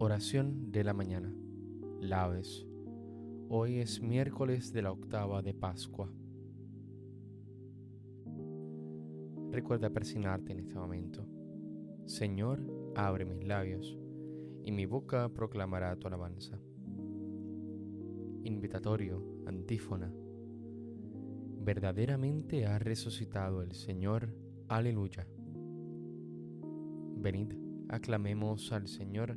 Oración de la mañana. Laves. Hoy es miércoles de la octava de Pascua. Recuerda persignarte en este momento. Señor, abre mis labios, y mi boca proclamará tu alabanza. Invitatorio, antífona. Verdaderamente ha resucitado el Señor. Aleluya. Venid, aclamemos al Señor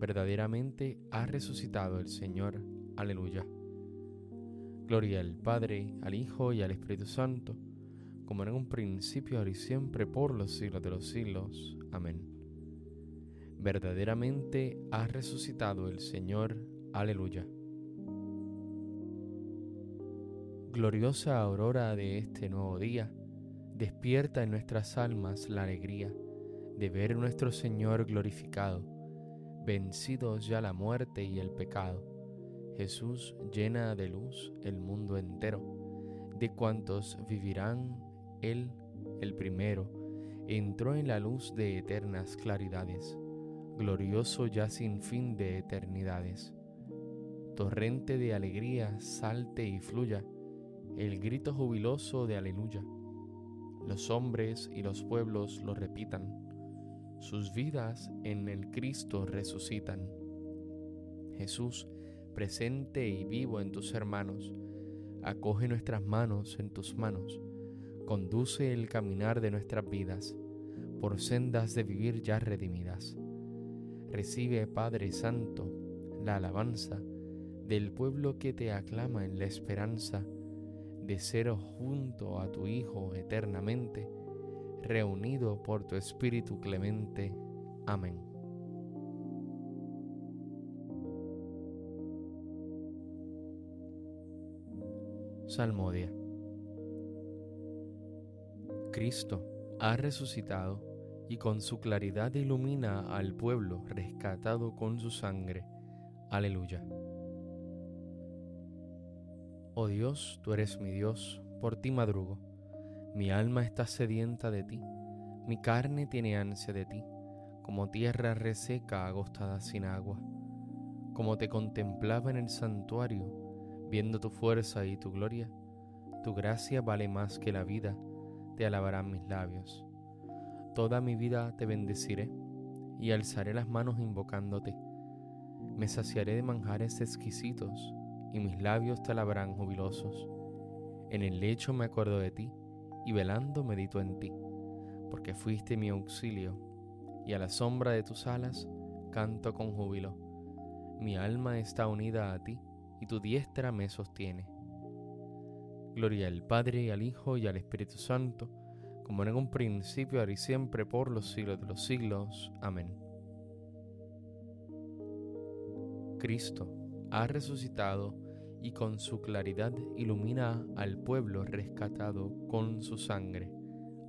verdaderamente ha resucitado el Señor. Aleluya. Gloria al Padre, al Hijo y al Espíritu Santo, como en un principio, ahora y siempre, por los siglos de los siglos. Amén. Verdaderamente ha resucitado el Señor. Aleluya. Gloriosa aurora de este nuevo día, despierta en nuestras almas la alegría de ver a nuestro Señor glorificado vencidos ya la muerte y el pecado. Jesús llena de luz el mundo entero, de cuantos vivirán Él, el primero, entró en la luz de eternas claridades, glorioso ya sin fin de eternidades. Torrente de alegría salte y fluya, el grito jubiloso de aleluya. Los hombres y los pueblos lo repitan sus vidas en el Cristo resucitan. Jesús, presente y vivo en tus hermanos, acoge nuestras manos en tus manos, conduce el caminar de nuestras vidas por sendas de vivir ya redimidas. Recibe, Padre Santo, la alabanza del pueblo que te aclama en la esperanza de ser junto a tu Hijo eternamente reunido por tu Espíritu clemente. Amén. Salmodia. Cristo ha resucitado y con su claridad ilumina al pueblo rescatado con su sangre. Aleluya. Oh Dios, tú eres mi Dios, por ti madrugo mi alma está sedienta de ti, mi carne tiene ansia de ti, como tierra reseca agostada sin agua. Como te contemplaba en el santuario, viendo tu fuerza y tu gloria, tu gracia vale más que la vida, te alabarán mis labios. Toda mi vida te bendeciré y alzaré las manos invocándote. Me saciaré de manjares exquisitos y mis labios te alabarán jubilosos. En el lecho me acuerdo de ti y velando medito en ti, porque fuiste mi auxilio, y a la sombra de tus alas canto con júbilo. Mi alma está unida a ti, y tu diestra me sostiene. Gloria al Padre, al Hijo y al Espíritu Santo, como en un principio, ahora y siempre, por los siglos de los siglos. Amén. Cristo ha resucitado y con su claridad ilumina al pueblo rescatado con su sangre.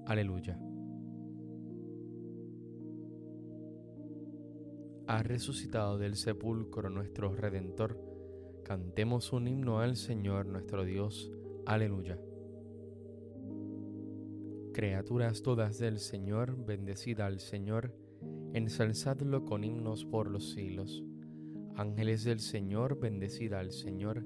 Aleluya. ha resucitado del sepulcro nuestro Redentor. Cantemos un himno al Señor nuestro Dios. Aleluya. Criaturas todas del Señor, bendecida al Señor, ensalzadlo con himnos por los siglos. Ángeles del Señor, bendecida al Señor.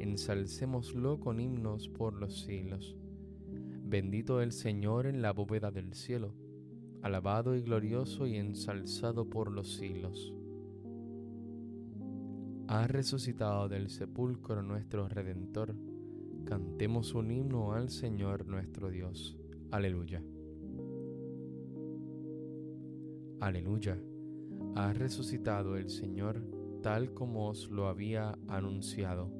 Ensalcémoslo con himnos por los siglos. Bendito el Señor en la bóveda del cielo alabado y glorioso y ensalzado por los siglos. Ha resucitado del sepulcro nuestro Redentor. Cantemos un himno al Señor nuestro Dios. Aleluya. Aleluya. Ha resucitado el Señor tal como os lo había anunciado.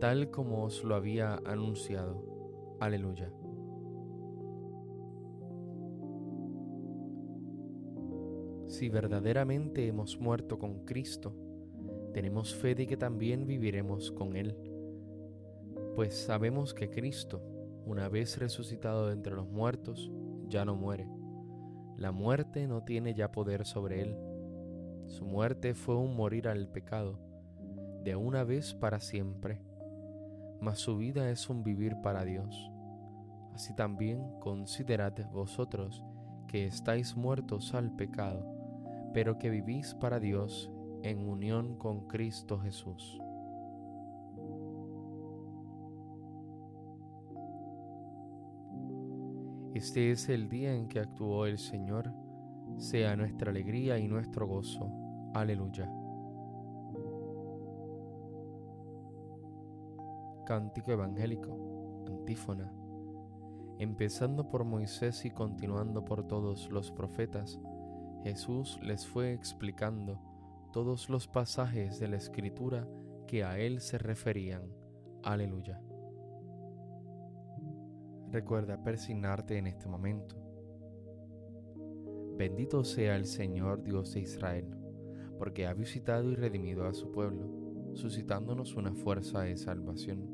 tal como os lo había anunciado. Aleluya. Si verdaderamente hemos muerto con Cristo, tenemos fe de que también viviremos con Él. Pues sabemos que Cristo, una vez resucitado de entre los muertos, ya no muere. La muerte no tiene ya poder sobre Él. Su muerte fue un morir al pecado, de una vez para siempre. Mas su vida es un vivir para Dios. Así también considerad vosotros que estáis muertos al pecado pero que vivís para Dios en unión con Cristo Jesús. Este es el día en que actuó el Señor, sea nuestra alegría y nuestro gozo. Aleluya. Cántico Evangélico, antífona. Empezando por Moisés y continuando por todos los profetas, Jesús les fue explicando todos los pasajes de la Escritura que a Él se referían. Aleluya. Recuerda persignarte en este momento. Bendito sea el Señor Dios de Israel, porque ha visitado y redimido a su pueblo, suscitándonos una fuerza de salvación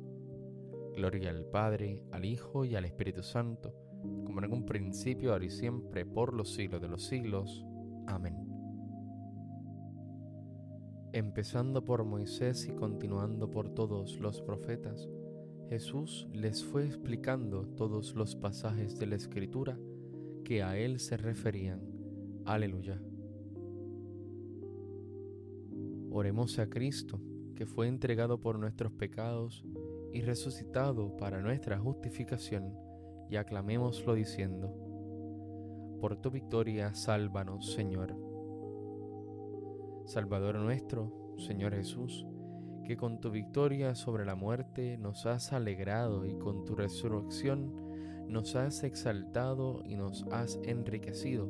Gloria al Padre, al Hijo y al Espíritu Santo, como en un principio, ahora y siempre, por los siglos de los siglos. Amén. Empezando por Moisés y continuando por todos los profetas, Jesús les fue explicando todos los pasajes de la Escritura que a Él se referían. Aleluya. Oremos a Cristo, que fue entregado por nuestros pecados y resucitado para nuestra justificación, y aclamémoslo diciendo, por tu victoria, sálvanos, Señor. Salvador nuestro, Señor Jesús, que con tu victoria sobre la muerte nos has alegrado y con tu resurrección nos has exaltado y nos has enriquecido.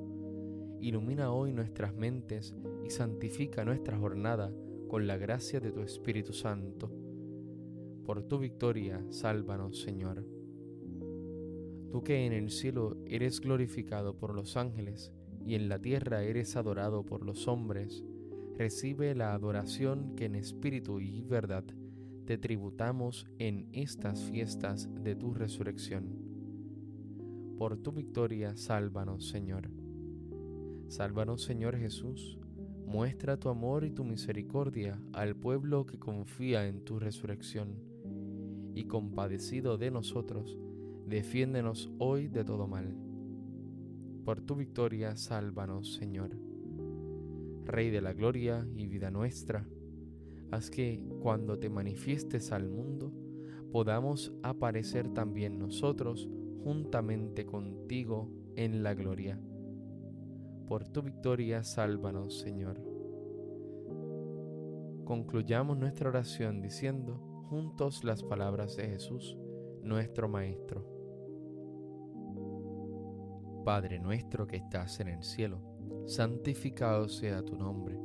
Ilumina hoy nuestras mentes y santifica nuestra jornada con la gracia de tu Espíritu Santo. Por tu victoria, sálvanos, Señor. Tú que en el cielo eres glorificado por los ángeles y en la tierra eres adorado por los hombres, recibe la adoración que en espíritu y verdad te tributamos en estas fiestas de tu resurrección por tu victoria, sálvanos, Señor. Sálvanos, Señor Jesús. Muestra tu amor y tu misericordia al pueblo que confía en tu resurrección. Y compadecido de nosotros, defiéndenos hoy de todo mal. Por tu victoria, sálvanos, Señor. Rey de la gloria y vida nuestra, haz que, cuando te manifiestes al mundo, podamos aparecer también nosotros juntamente contigo en la gloria. Por tu victoria, sálvanos, Señor. Concluyamos nuestra oración diciendo juntos las palabras de Jesús, nuestro Maestro. Padre nuestro que estás en el cielo, santificado sea tu nombre,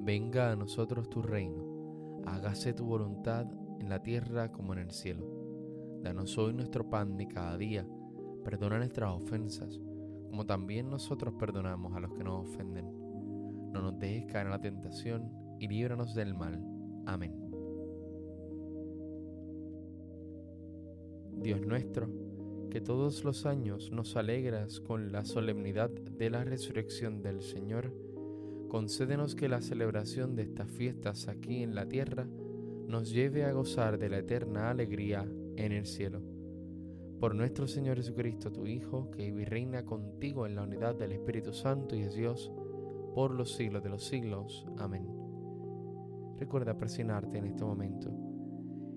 venga a nosotros tu reino, hágase tu voluntad en la tierra como en el cielo. Danos hoy nuestro pan de cada día Perdona nuestras ofensas, como también nosotros perdonamos a los que nos ofenden. No nos dejes caer en la tentación y líbranos del mal. Amén. Dios nuestro, que todos los años nos alegras con la solemnidad de la resurrección del Señor, concédenos que la celebración de estas fiestas aquí en la tierra nos lleve a gozar de la eterna alegría en el cielo por nuestro Señor Jesucristo, tu Hijo, que vive y reina contigo en la unidad del Espíritu Santo y es Dios, por los siglos de los siglos. Amén. Recuerda presionarte en este momento.